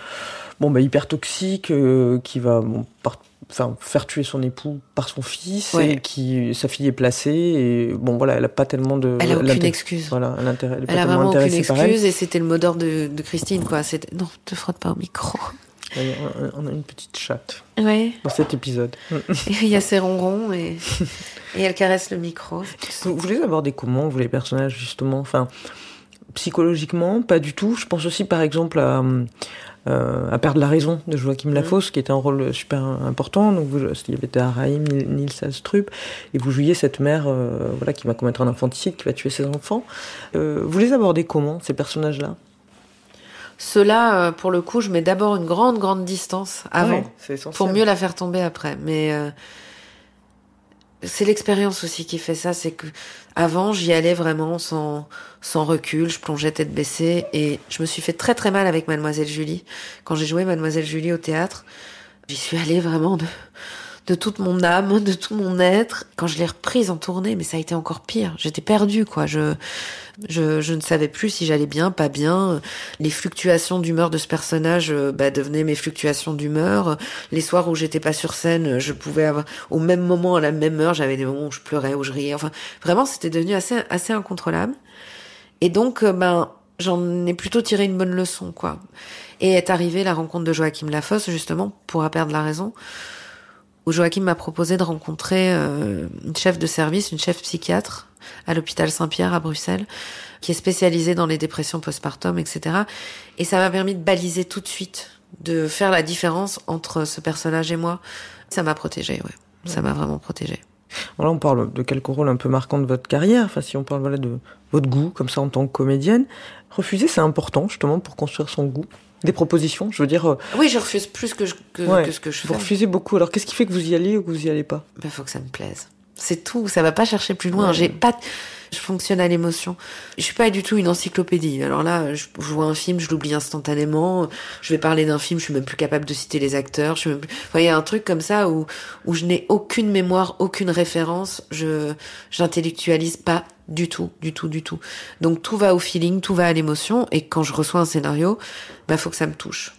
bon bah hyper toxique, euh, qui va bon, par- enfin, faire tuer son époux par son fils Ouais. et qui sa fille est placée et bon voilà, elle a pas tellement de. Elle a aucune excuse. Voilà, elle, elle est pas Elle a vraiment aucune elle. excuse et c'était le mot d'ordre de, de Christine, quoi. C'était, non, te frotte pas au micro. On a une petite chatte Ouais. dans cet épisode. *laughs* Il y a ses ronrons et, et elle caresse le micro. Vous voulez aborder comment, vous, les personnages, justement? Enfin, psychologiquement, pas du tout. Je pense aussi, par exemple, à, euh, à Perdre la raison de Joachim Mhm. Lafosse, qui était un rôle super important. Donc, vous, il y avait Rahim, Nils Astrup, et vous jouiez cette mère euh, voilà, qui va commettre un infanticide, qui va tuer ses enfants. Euh, vous les abordez comment, ces personnages-là? Ceux-là, euh, pour le coup, je mets d'abord une grande, grande distance avant. Ouais, pour mieux la faire tomber après. Mais c'est l'expérience aussi qui fait ça, c'est que avant j'y allais vraiment sans sans recul, je plongeais tête baissée et je me suis fait très très mal avec Mademoiselle Julie quand j'ai joué Mademoiselle Julie au théâtre. J'y suis allée vraiment de de toute mon âme, *laughs* de tout mon être. Quand je l'ai reprise en tournée, mais ça a été encore pire. J'étais perdue, quoi. Je, je, je ne savais plus si j'allais bien, pas bien. Les fluctuations d'humeur de ce personnage euh, bah, devenaient mes fluctuations d'humeur. Les soirs où j'étais pas sur scène, je pouvais avoir au même moment, à la même heure, j'avais des moments où je pleurais, où je riais. Enfin, vraiment, c'était devenu assez, assez incontrôlable. Et donc, euh, ben, j'en ai plutôt tiré une bonne leçon, quoi. Et est arrivée la rencontre de Joachim Lafosse, justement, pour perdre la raison, où Joachim m'a proposé de rencontrer euh, une chef de service, une chef psychiatre à l'hôpital Saint-Pierre à Bruxelles, qui est spécialisée dans les dépressions postpartum, etc. Et ça m'a permis de baliser tout de suite, de faire la différence entre ce personnage et moi. Ça m'a protégée, ouais. Ça m'a vraiment protégée. Là, on parle de quelques rôles un peu marquants de votre carrière. Enfin, si on parle voilà, de votre goût, comme ça, en tant que comédienne. Refuser, c'est important, justement, pour construire son goût. Des propositions, je veux dire, euh, Oui, je refuse plus que, je- que, Ouais. que ce que je vous fais. refusez beaucoup. Alors, qu'est-ce qui fait que vous y allez ou que vous y allez pas? Il faut que ça me plaise. C'est tout. Ça va pas chercher plus loin. J'ai pas. Je fonctionne à l'émotion. Je suis pas du tout une encyclopédie. Alors là, je, vois un film, je l'oublie instantanément. Je vais parler d'un film, je suis même plus capable de citer les acteurs. Je suis même plus... enfin, il y a un truc comme ça où où je n'ai aucune mémoire, aucune référence. Je j'intellectualise pas du tout, du tout, du tout. Donc tout va au feeling, tout va à l'émotion. Et quand je reçois un scénario, bah faut que ça me touche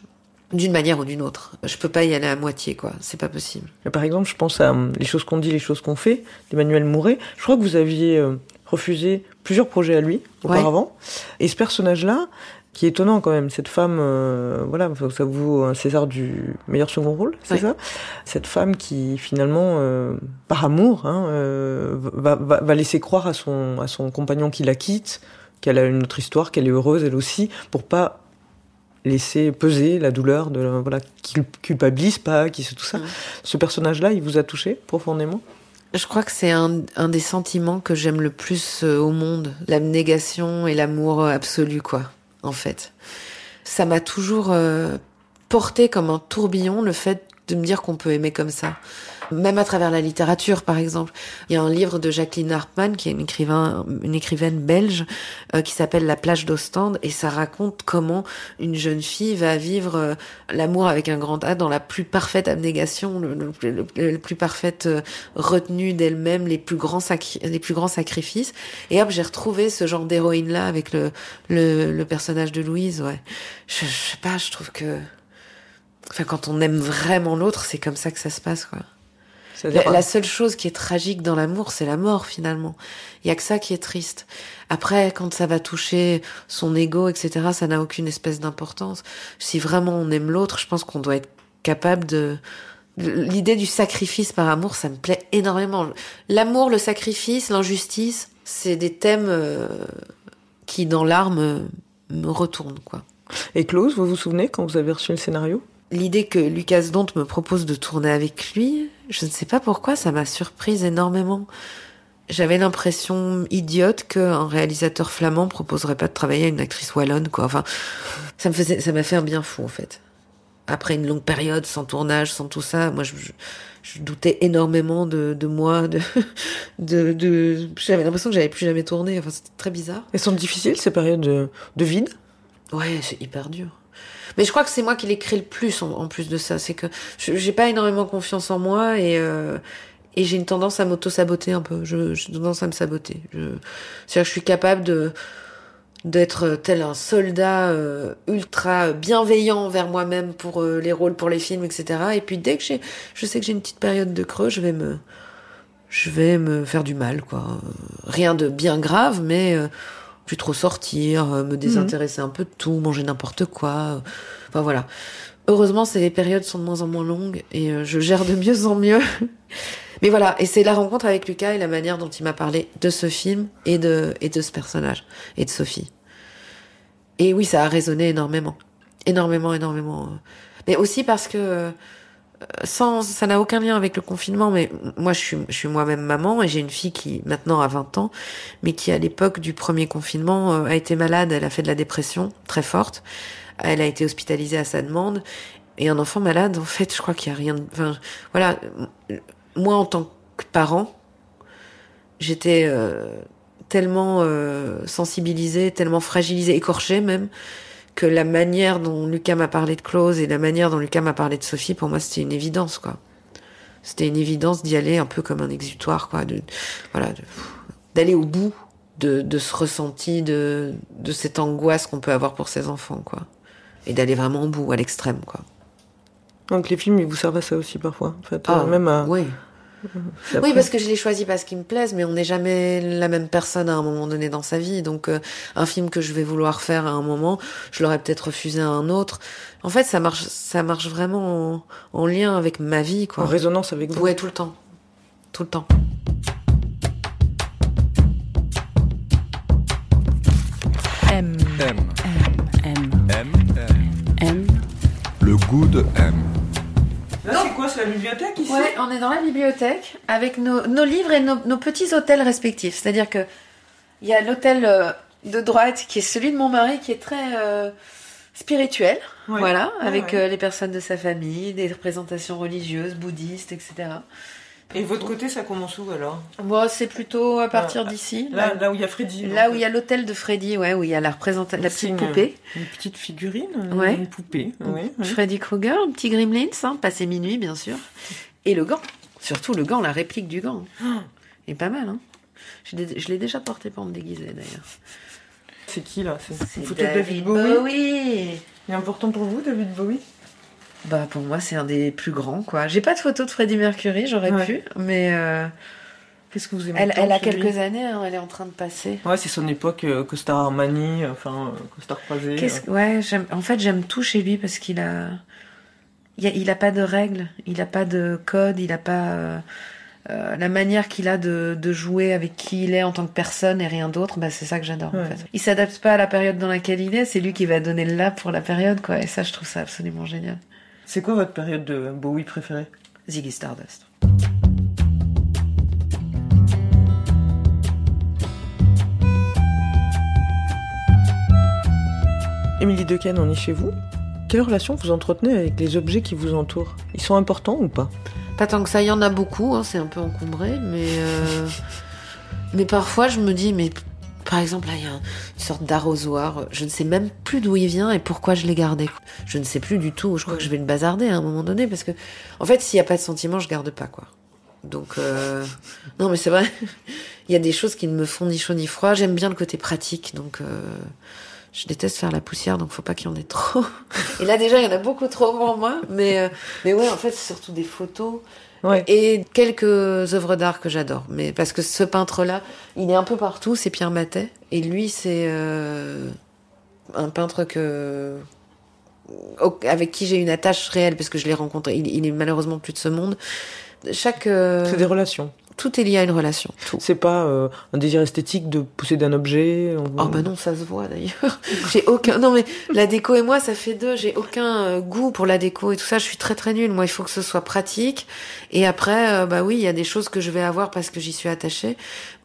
d'une manière ou d'une autre. Je peux pas y aller à moitié, quoi. C'est pas possible. Par exemple, je pense à hum, Les choses qu'on dit, les choses qu'on fait, d'Emmanuel Mouret. Je crois que vous aviez euh, refusé plusieurs projets à lui auparavant. Et ce personnage-là, qui est étonnant quand même, cette femme, euh, voilà, ça vaut un César du meilleur second rôle, c'est ça? Cette femme qui finalement, euh, par amour, hein, va, va, va, laisser croire à son, à son compagnon qui la quitte, qu'elle a une autre histoire, qu'elle est heureuse elle aussi, pour pas laisser peser la douleur, de voilà, qui culpabilise pas, qui c'est tout ça. Ce personnage-là, il vous a touché profondément? Je crois que c'est un, un, des sentiments que j'aime le plus euh, au monde, l'abnégation et l'amour absolu, quoi, en fait. Ça m'a toujours euh, porté comme un tourbillon le fait de me dire qu'on peut aimer comme ça même à travers la littérature, par exemple. Il y a un livre de Jacqueline Hartmann, qui est une, écrivain, une écrivaine belge, euh, qui s'appelle La plage d'Ostende, et ça raconte comment une jeune fille va vivre euh, l'amour avec un grand A dans la plus parfaite abnégation, le, plus parfaite euh, retenue d'elle-même, les plus grands les plus grands sacrifices. Et hop, j'ai retrouvé ce genre d'héroïne là avec le, le, personnage de Louise. Ouais, je, je sais pas, je trouve que Enfin, quand on aime vraiment l'autre, c'est comme ça que ça se passe, quoi. La, seule chose qui est tragique dans l'amour, c'est la mort finalement. Il y a que ça qui est triste. Après, quand ça va toucher son ego, etc., ça n'a aucune espèce d'importance. Si vraiment on aime l'autre, je pense qu'on doit être capable de. L'idée du sacrifice par amour, ça me plaît énormément. L'amour, le sacrifice, l'injustice, c'est des thèmes euh, qui, dans l'arme, me retournent, quoi. Et Klaus, vous vous souvenez quand vous avez reçu le scénario? L'idée que Lucas Dont me propose de tourner avec lui, je ne sais pas pourquoi, ça m'a surprise énormément. J'avais l'impression idiote qu'un réalisateur flamand proposerait pas de travailler à une actrice wallonne, quoi. Enfin, ça me faisait, ça m'a fait un bien fou, en fait. Après une longue période sans tournage, sans tout ça, moi, je, je, doutais énormément de, de moi, de, *laughs* de, de j'avais l'impression que j'avais plus jamais tourné. Enfin, c'était très bizarre. Elles sont difficiles, ces périodes de, de vide? Ouais, c'est hyper dur. Mais je crois que c'est moi qui l'ai créé le plus en, plus de ça. C'est que j'ai pas énormément confiance en moi et euh, et j'ai une tendance à m'auto-saboter un peu. J'ai tendance à me saboter. C'est-à-dire que je suis capable de d'être tel un soldat euh, ultra bienveillant envers moi-même pour euh, les rôles, pour les films, etc. Et puis dès que je sais que j'ai une petite période de creux, je vais me, je vais me faire du mal, quoi. Rien de bien grave, mais plus trop sortir, euh, me désintéresser un peu de tout, manger n'importe quoi. Euh, enfin voilà. Heureusement, ces périodes sont de moins en moins longues et euh, je gère de mieux en mieux. *laughs* Mais voilà, et c'est la rencontre avec Lucas et la manière dont il m'a parlé de ce film et de et de ce personnage et de Sophie. Et oui, ça a résonné énormément, énormément, énormément. Mais aussi parce que sans, ça n'a aucun lien avec le confinement, mais moi je suis, je suis moi-même maman et j'ai une fille qui maintenant a 20 ans, mais qui à l'époque du premier confinement euh, a été malade, elle a fait de la dépression très forte, elle a été hospitalisée à sa demande, et un enfant malade, en fait, je crois qu'il y a rien de, enfin, voilà, moi en tant que parent, j'étais euh, tellement euh, sensibilisée, tellement fragilisée, écorchée même, que la manière dont Lucas m'a parlé de Clause et la manière dont Lucas m'a parlé de Sophie, pour moi, c'était une évidence, quoi. C'était une évidence d'y aller un peu comme un exutoire, quoi. De, voilà, d'aller au bout de, de ce ressenti, de, de cette angoisse qu'on peut avoir pour ses enfants, quoi. Et d'aller vraiment au bout, à l'extrême, quoi. Donc les films, ils vous servent à ça aussi parfois, en fait, ah, même à... Oui. Oui, parce que je les choisis parce qu'ils me plaisent, mais on n'est jamais la même personne à un moment donné dans sa vie. Donc, euh, un film que je vais vouloir faire à un moment, je l'aurais peut-être refusé à un autre. En fait, ça marche, ça marche vraiment en, lien avec ma vie, quoi. En résonance avec vous. Ouais, tout le temps, tout le temps. M. M. M. M. M. M. Le goût de M. Là, c'est quoi C'est la bibliothèque ici Ouais, on est dans la bibliothèque avec nos, nos livres et nos, nos petits hôtels respectifs. C'est-à-dire que il y a l'hôtel euh, de droite qui est celui de mon mari qui est très euh, spirituel, voilà, avec euh, les personnes de sa famille, des représentations religieuses, bouddhistes, etc. Et votre côté, ça commence où alors? Bon, c'est plutôt à partir Ah, d'ici. là, là où il y a Freddy. Là où il y a l'hôtel de Freddy, ouais, où il y a la représentation, la petite une- poupée. Une petite figurine, Ouais. une poupée. ouais, ouais. Freddy Krueger, un petit Gremlins, hein, passé minuit, bien sûr. Et le gant. Surtout le gant, la réplique du gant. Il est pas mal, hein. Je l'ai- déjà porté pour me déguiser, d'ailleurs. C'est qui là? C'est C'est une photo de David Bowie? Bowie. Il est important pour vous, David Bowie? Bah, pour moi, c'est un des plus grands, quoi. J'ai pas de photo de Freddie Mercury, j'aurais Ouais. pu, mais euh, Qu'est-ce que vous aimez elle, tant elle a quelques années, hein, elle est en train de passer. Ouais, c'est son époque euh, Costard Armani, enfin euh, Costard croisé. Qu'est-ce que- Ouais, j'aime. En fait, j'aime tout chez lui parce qu'il a... il a, il a pas de règles, il a pas de code, il a pas euh, euh, la manière qu'il a de, de jouer avec qui il est en tant que personne et rien d'autre. Bah, c'est ça que j'adore. En Ouais. fait. Il s'adapte pas à la période dans laquelle il est, c'est lui qui va donner le là pour la période, quoi. Et ça, je trouve ça absolument génial. C'est quoi votre période de Bowie préférée? Ziggy Stardust. Émilie Dequesne, on est chez vous. Quelle relation vous entretenez avec les objets qui vous entourent? Ils sont importants ou pas? Pas tant que ça, il y en a beaucoup, hein, c'est un peu encombré, mais euh, *laughs* mais parfois je me dis, mais par exemple là il y a une sorte d'arrosoir, je ne sais même plus d'où il vient et pourquoi je l'ai gardé. Je ne sais plus du tout. Je crois que je vais le bazarder à un moment donné parce que en fait s'il n'y a pas de sentiment, je garde pas quoi. Donc euh, non mais c'est vrai, *laughs* il y a des choses qui ne me font ni chaud ni froid. J'aime bien le côté pratique, donc. euh, je déteste faire la poussière, donc faut pas qu'il y en ait trop. *laughs* Et là déjà, il y en a beaucoup trop pour moi. Mais, euh, mais ouais, en fait, c'est surtout des photos Ouais. et quelques œuvres d'art que j'adore. Mais parce que ce peintre-là, il est un peu partout. C'est Pierre Matet, et lui, c'est euh, un peintre que avec qui j'ai une attache réelle parce que je l'ai rencontré. Il, il est malheureusement plus de ce monde. Chaque euh, C'est des relations. Tout est lié à une relation. Tout. C'est pas euh, un désir esthétique de posséder un objet on- Oh bah non, ça se voit d'ailleurs. *laughs* J'ai aucun. Non mais la déco et moi, ça fait deux. J'ai aucun euh, goût pour la déco et tout ça. Je suis très très nulle. Moi, il faut que ce soit pratique. Et après, euh, bah oui, il y a des choses que je vais avoir parce que j'y suis attachée.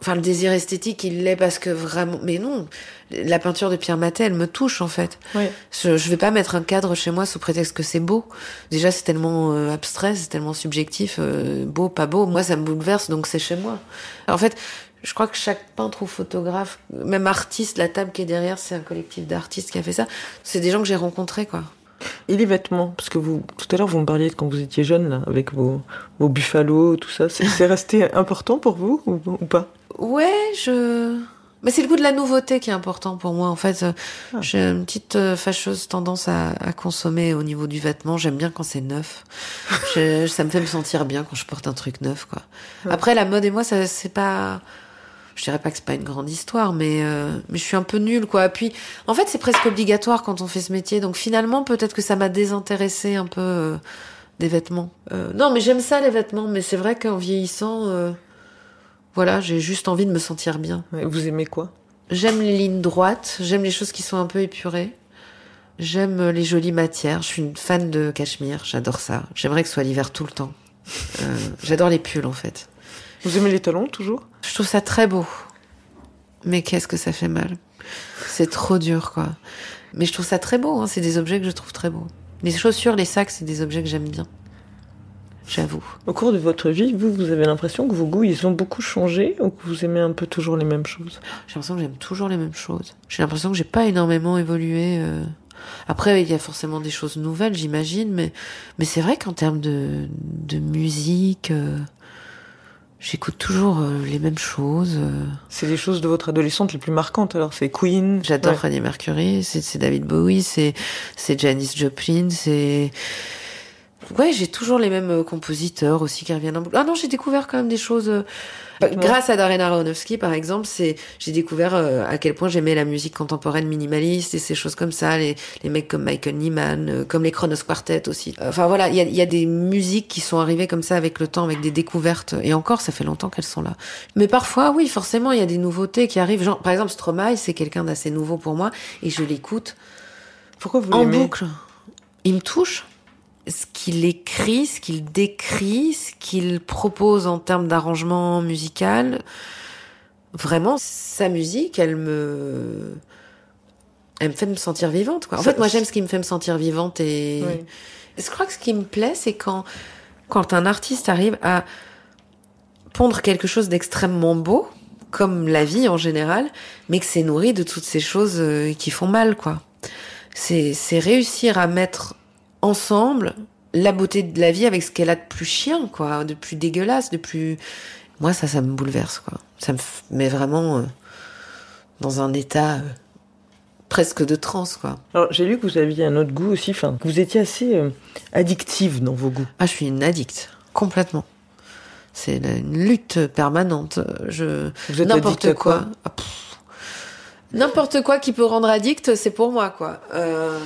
Enfin, le désir esthétique, il l'est parce que vraiment. Mais non, la peinture de Pierre Matet, elle me touche en fait. Je, je vais pas mettre un cadre chez moi sous prétexte que c'est beau. Déjà, c'est tellement euh, abstrait, c'est tellement subjectif, euh, beau, pas beau. Moi, ça me bouleverse, donc c'est chez moi. Alors, en fait, je crois que chaque peintre ou photographe, même artiste, la table qui est derrière, c'est un collectif d'artistes qui a fait ça. C'est des gens que j'ai rencontrés, quoi. Et les vêtements Parce que vous, tout à l'heure, vous me parliez de quand vous étiez jeune, là, avec vos, vos buffalos, tout ça. C'est c'est resté *laughs* important pour vous ou, ou pas? Ouais, je. Mais c'est le goût de la nouveauté qui est important pour moi. En fait, Ah. j'ai une petite euh, fâcheuse tendance à, à consommer au niveau du vêtement. J'aime bien quand c'est neuf. *laughs* Je- ça me fait me sentir bien quand je porte un truc neuf, quoi. Ouais. Après, la mode et moi, ça, c'est pas. Je dirais pas que c'est pas une grande histoire, mais euh, mais je suis un peu nulle, quoi. Puis, en fait, c'est presque obligatoire quand on fait ce métier. Donc finalement, peut-être que ça m'a désintéressé un peu euh, des vêtements. Euh, non, mais j'aime ça les vêtements. Mais c'est vrai qu'en vieillissant. Voilà, j'ai juste envie de me sentir bien. Vous aimez quoi? J'aime les lignes droites, j'aime les choses qui sont un peu épurées. J'aime euh, les jolies matières. Je suis une fan de cachemire, j'adore ça. J'aimerais que ce soit l'hiver tout le temps. Euh, *laughs* j'adore les pulls en fait. Vous aimez les talons toujours? Je trouve ça très beau. Mais qu'est-ce que ça fait mal? C'est trop dur quoi. Mais je trouve ça très beau, hein. c'est des objets que je trouve très beaux. Les chaussures, les sacs, c'est des objets que j'aime bien. J'avoue. Au cours de votre vie, vous, vous avez l'impression que vos goûts, ils ont beaucoup changé ou que vous aimez un peu toujours les mêmes choses? J'ai l'impression que j'aime toujours les mêmes choses. J'ai l'impression que j'ai pas énormément évolué. euh. Après, il y a forcément des choses nouvelles, j'imagine, mais mais c'est vrai qu'en termes de de musique, euh, j'écoute toujours euh, les mêmes choses. euh. C'est les choses de votre adolescente les plus marquantes alors C'est Queen J'adore Ouais. Freddie Mercury, c'est c'est David Bowie, c'est c'est Janis Joplin, c'est Ouais, j'ai toujours les mêmes euh, compositeurs aussi qui reviennent en boucle. Ah non, j'ai découvert quand même des choses. euh, bah, grâce à Darren Aronofsky, par exemple, c'est j'ai découvert euh, à quel point j'aimais la musique contemporaine minimaliste et ces choses comme ça. Les, les mecs comme Michael Nyman, comme les Kronos Quartet aussi. Enfin voilà, il y a, il y a des musiques qui sont arrivées comme ça avec le temps, avec des découvertes. Et encore, ça fait longtemps qu'elles sont là. Mais parfois, oui, forcément, il y a des nouveautés qui arrivent. Genre, par exemple, Stromae, c'est quelqu'un d'assez nouveau pour moi et je l'écoute Pourquoi vous en boucle. Il me touche. Ce qu'il écrit, ce qu'il décrit, ce qu'il propose en termes d'arrangement musical, vraiment, sa musique, elle me, elle me fait me sentir vivante, quoi. En Ça- fait, moi, j'aime ce qui me fait me sentir vivante et Oui. je crois que ce qui me plaît, c'est quand, quand un artiste arrive à, pondre quelque chose d'extrêmement beau, comme la vie en général, mais que c'est nourri de toutes ces choses euh, qui font mal, quoi. C'est, c'est réussir à mettre ensemble la beauté de la vie avec ce qu'elle a de plus chien, quoi, de plus dégueulasse, de plus. Moi, ça, ça me bouleverse, quoi. Ça me met vraiment euh, dans un état euh, presque de transe, quoi. Alors, j'ai lu que vous aviez un autre goût aussi, enfin, que vous étiez assez euh, addictive dans vos goûts. Ah, je suis une addict, complètement. C'est une- lutte permanente. Je Vous êtes n'importe quoi. Ah. N'importe quoi qui peut rendre addict, c'est pour moi, quoi. Euh,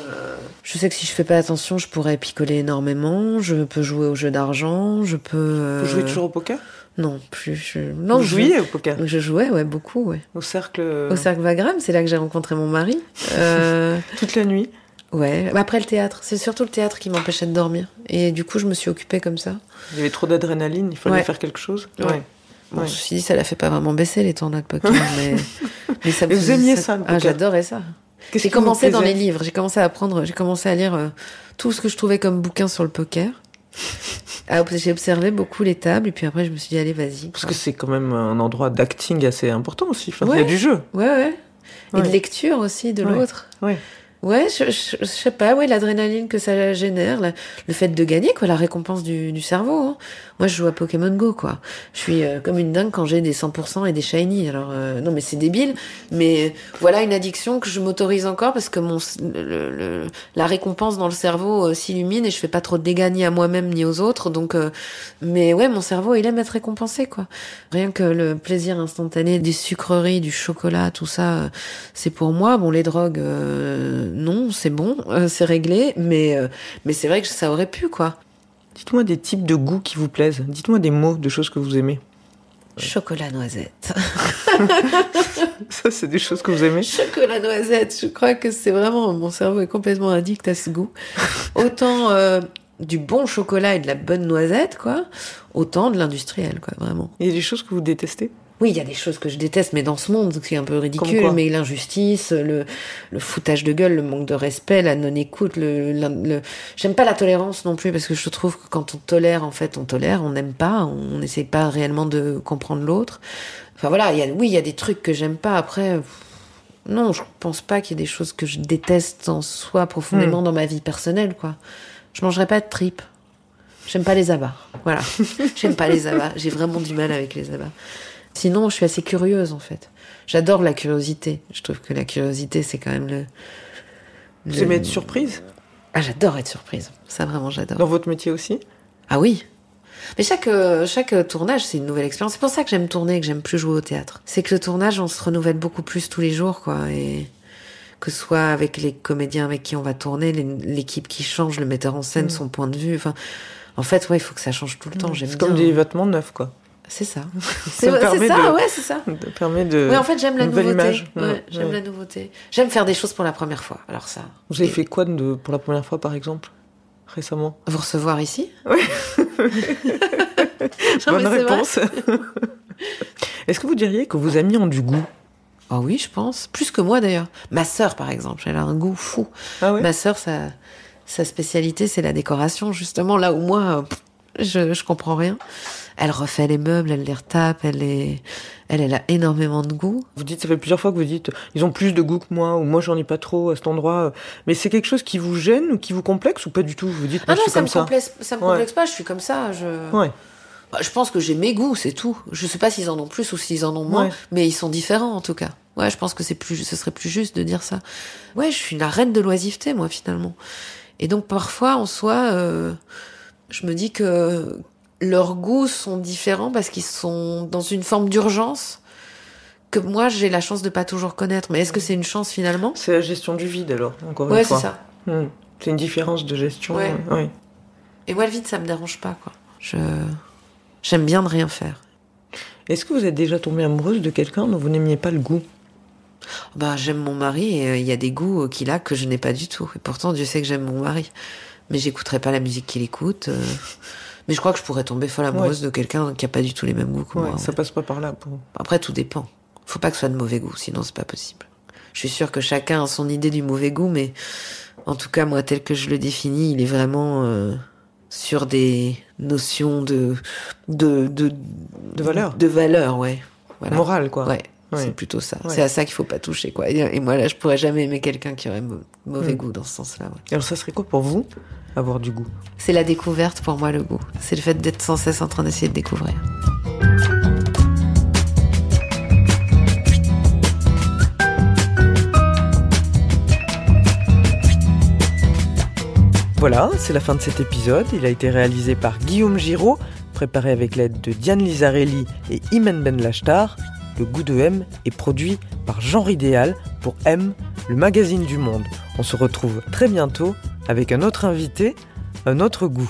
Je sais que si je fais pas attention, je pourrais picoler énormément. Je peux jouer au jeu d'argent. Je peux. euh, Vous jouez toujours au poker? Non, plus. Je... Non, Vous je jouiez au poker? Je jouais, ouais, beaucoup, ouais. Au cercle Au cercle Wagram, c'est là que j'ai rencontré mon mari. *laughs* Euh, toute la nuit? Ouais. Après le théâtre, c'est surtout le théâtre qui m'empêchait de dormir. Et du coup, je me suis occupée comme ça. Il y avait trop d'adrénaline, il fallait Ouais. faire quelque chose? Ouais. Bon, Ouais. ceci dit, ça la fait pas vraiment baisser les tournois de poker, *laughs* mais, mais ça me vous aimiez ça, le Ah, j'adorais ça. Qu'est-ce J'ai commencé dans les livres, j'ai commencé à apprendre, j'ai commencé à lire euh, tout ce que je trouvais comme bouquin sur le poker. *laughs* Ah, J'ai observé beaucoup les tables et puis après je me suis dit allez vas-y. Parce quoi. que c'est quand même un endroit d'acting assez important aussi. Enfin, Il y a du jeu. Ouais ouais. Et Ouais. de lecture aussi de Ouais. l'autre. Ouais. Ouais, je, je, je sais pas, ouais, l'adrénaline que ça génère, le fait de gagner, quoi, la récompense du, du cerveau. hein. Moi, je joue à Pokémon Go, quoi. Je suis euh, comme une dingue quand j'ai des 100% et des shiny. Alors, euh, non, mais c'est débile. Mais voilà une addiction que je m'autorise encore parce que mon, le, le- la récompense dans le cerveau euh, s'illumine et je fais pas trop de dégâts ni à moi-même ni aux autres. Donc, euh, mais ouais, mon cerveau, il aime être récompensé, quoi. Rien que le plaisir instantané des sucreries, du chocolat, tout ça, euh, c'est pour moi. Bon, les drogues, euh, non, c'est bon, euh, c'est réglé, mais euh, mais c'est vrai que ça aurait pu, quoi. Dites-moi des types de goûts qui vous plaisent. Dites-moi des mots de choses que vous aimez. Chocolat noisette. *laughs* Ça, c'est des choses que vous aimez? Chocolat noisette. Je crois que c'est vraiment mon cerveau est complètement addict à ce goût. Autant euh, du bon chocolat et de la bonne noisette, quoi, autant de l'industriel, quoi, vraiment. Il y a des choses que vous détestez? Oui, il y a des choses que je déteste, mais dans ce monde, c'est un peu ridicule. Mais l'injustice, le, le foutage de gueule, le manque de respect, la non-écoute, le, le- le- j'aime pas la tolérance non plus parce que je trouve que quand on tolère, en fait, on tolère, on n'aime pas, on n'essaie pas réellement de comprendre l'autre. Enfin voilà, il y a, oui, il y a des trucs que j'aime pas. Après, non, je pense pas qu'il y ait des choses que je déteste en soi profondément Hmm. dans ma vie personnelle, quoi. Je mangerai pas de tripes. J'aime pas les abats. Voilà. *laughs* J'aime pas les abats. J'ai vraiment du mal avec les abats. Sinon, je suis assez curieuse, en fait. J'adore la curiosité. Je trouve que la curiosité, c'est quand même le. Vous le- aimez être surprise? Ah, j'adore être surprise. Ça, vraiment, j'adore. Dans votre métier aussi? Ah oui. Mais chaque, euh, chaque tournage, c'est une nouvelle expérience. C'est pour ça que j'aime tourner et que j'aime plus jouer au théâtre. C'est que le tournage, on se renouvelle beaucoup plus tous les jours, quoi. Et que ce soit avec les comédiens avec qui on va tourner, l'équipe qui change, le metteur en scène, Mm. son point de vue. Enfin, en fait, ouais, il faut que ça change tout le temps. J'aime C'est bien. comme des vêtements neufs, quoi. C'est ça. *laughs* C'est ça, de- ouais, c'est ça. Ça permet de. Oui, en fait, j'aime la nouveauté. Ouais, Ouais, j'aime ouais. la nouveauté. J'aime faire des choses pour la première fois. Alors ça. Vous avez Et fait quoi de, pour la première fois, par exemple Récemment? Vous recevoir ici? Oui. *laughs* Bonne réponse. *laughs* Est-ce que vous diriez que vos amis ont du goût Ah oui, je pense. Plus que moi d'ailleurs. Ma sœur, par exemple, elle a un goût fou. Ah ouais? Ma sœur, sa, sa spécialité, c'est la décoration, justement. Là où moi, pff, je, je comprends rien. Elle refait les meubles, elle les retape, elle est, elle, elle a énormément de goût. Vous dites, ça fait plusieurs fois que vous dites, ils ont plus de goût que moi, ou moi j'en ai pas trop à cet endroit. Mais c'est quelque chose qui vous gêne ou qui vous complexe ou pas du tout? Vous dites, Ah non, je suis ça comme me, ça. complexe, ça me Ouais. complexe pas, je suis comme ça. Je, Ouais. Bah, je pense que j'ai mes goûts, c'est tout. Je sais pas s'ils en ont plus ou s'ils en ont moins, Ouais. mais ils sont différents en tout cas. Ouais, je pense que c'est plus, ce serait plus juste de dire ça. Ouais, je suis la reine de l'oisiveté, moi, finalement. Et donc, parfois, en soi, euh, je me dis que leurs goûts sont différents parce qu'ils sont dans une forme d'urgence que moi, j'ai la chance de pas toujours connaître. Mais est-ce que c'est une chance finalement? C'est la gestion du vide alors, encore Ouais, une c'est fois. ça. Hmm. C'est une différence de gestion. Ouais. euh, ouais. Et moi, le vide, ça me dérange pas, quoi. Je, j'aime bien de rien faire. Est-ce que vous êtes déjà tombée amoureuse de quelqu'un dont vous n'aimiez pas le goût? Bah, j'aime mon mari et euh, il y a des goûts euh, qu'il a que je n'ai pas du tout. Et pourtant, Dieu sait que j'aime mon mari. Mais j'écouterai pas la musique qu'il écoute. euh. Mais je crois que je pourrais tomber folle amoureuse de quelqu'un qui a pas du tout les mêmes goûts que Ouais, moi. Ça ouais. passe pas par là. Pour... Après, tout dépend. Faut pas que ce soit de mauvais goût, sinon c'est pas possible. Je suis sûre que chacun a son idée du mauvais goût, mais en tout cas, moi, tel que je le définis, il est vraiment euh, sur des notions de de de, De valeur. de valeur, ouais. Voilà. Morale, quoi. Ouais. C'est plutôt ça. Ouais. C'est à ça qu'il faut pas toucher, quoi. Et, et moi, là, je pourrais jamais aimer quelqu'un qui aurait mau- mauvais Mm. goût dans ce sens-là. ouais. Alors ça serait quoi pour vous avoir du goût? C'est la découverte pour moi, le goût. C'est le fait d'être sans cesse en train d'essayer de découvrir. Voilà, c'est la fin de cet épisode. Il a été réalisé par Guillaume Giraud, préparé avec l'aide de Diane Lizarelli et Imen Ben Lachtar. Le goût de M est produit par Genre Idéal pour M, le magazine du monde. On se retrouve très bientôt avec un autre invité, un autre goût.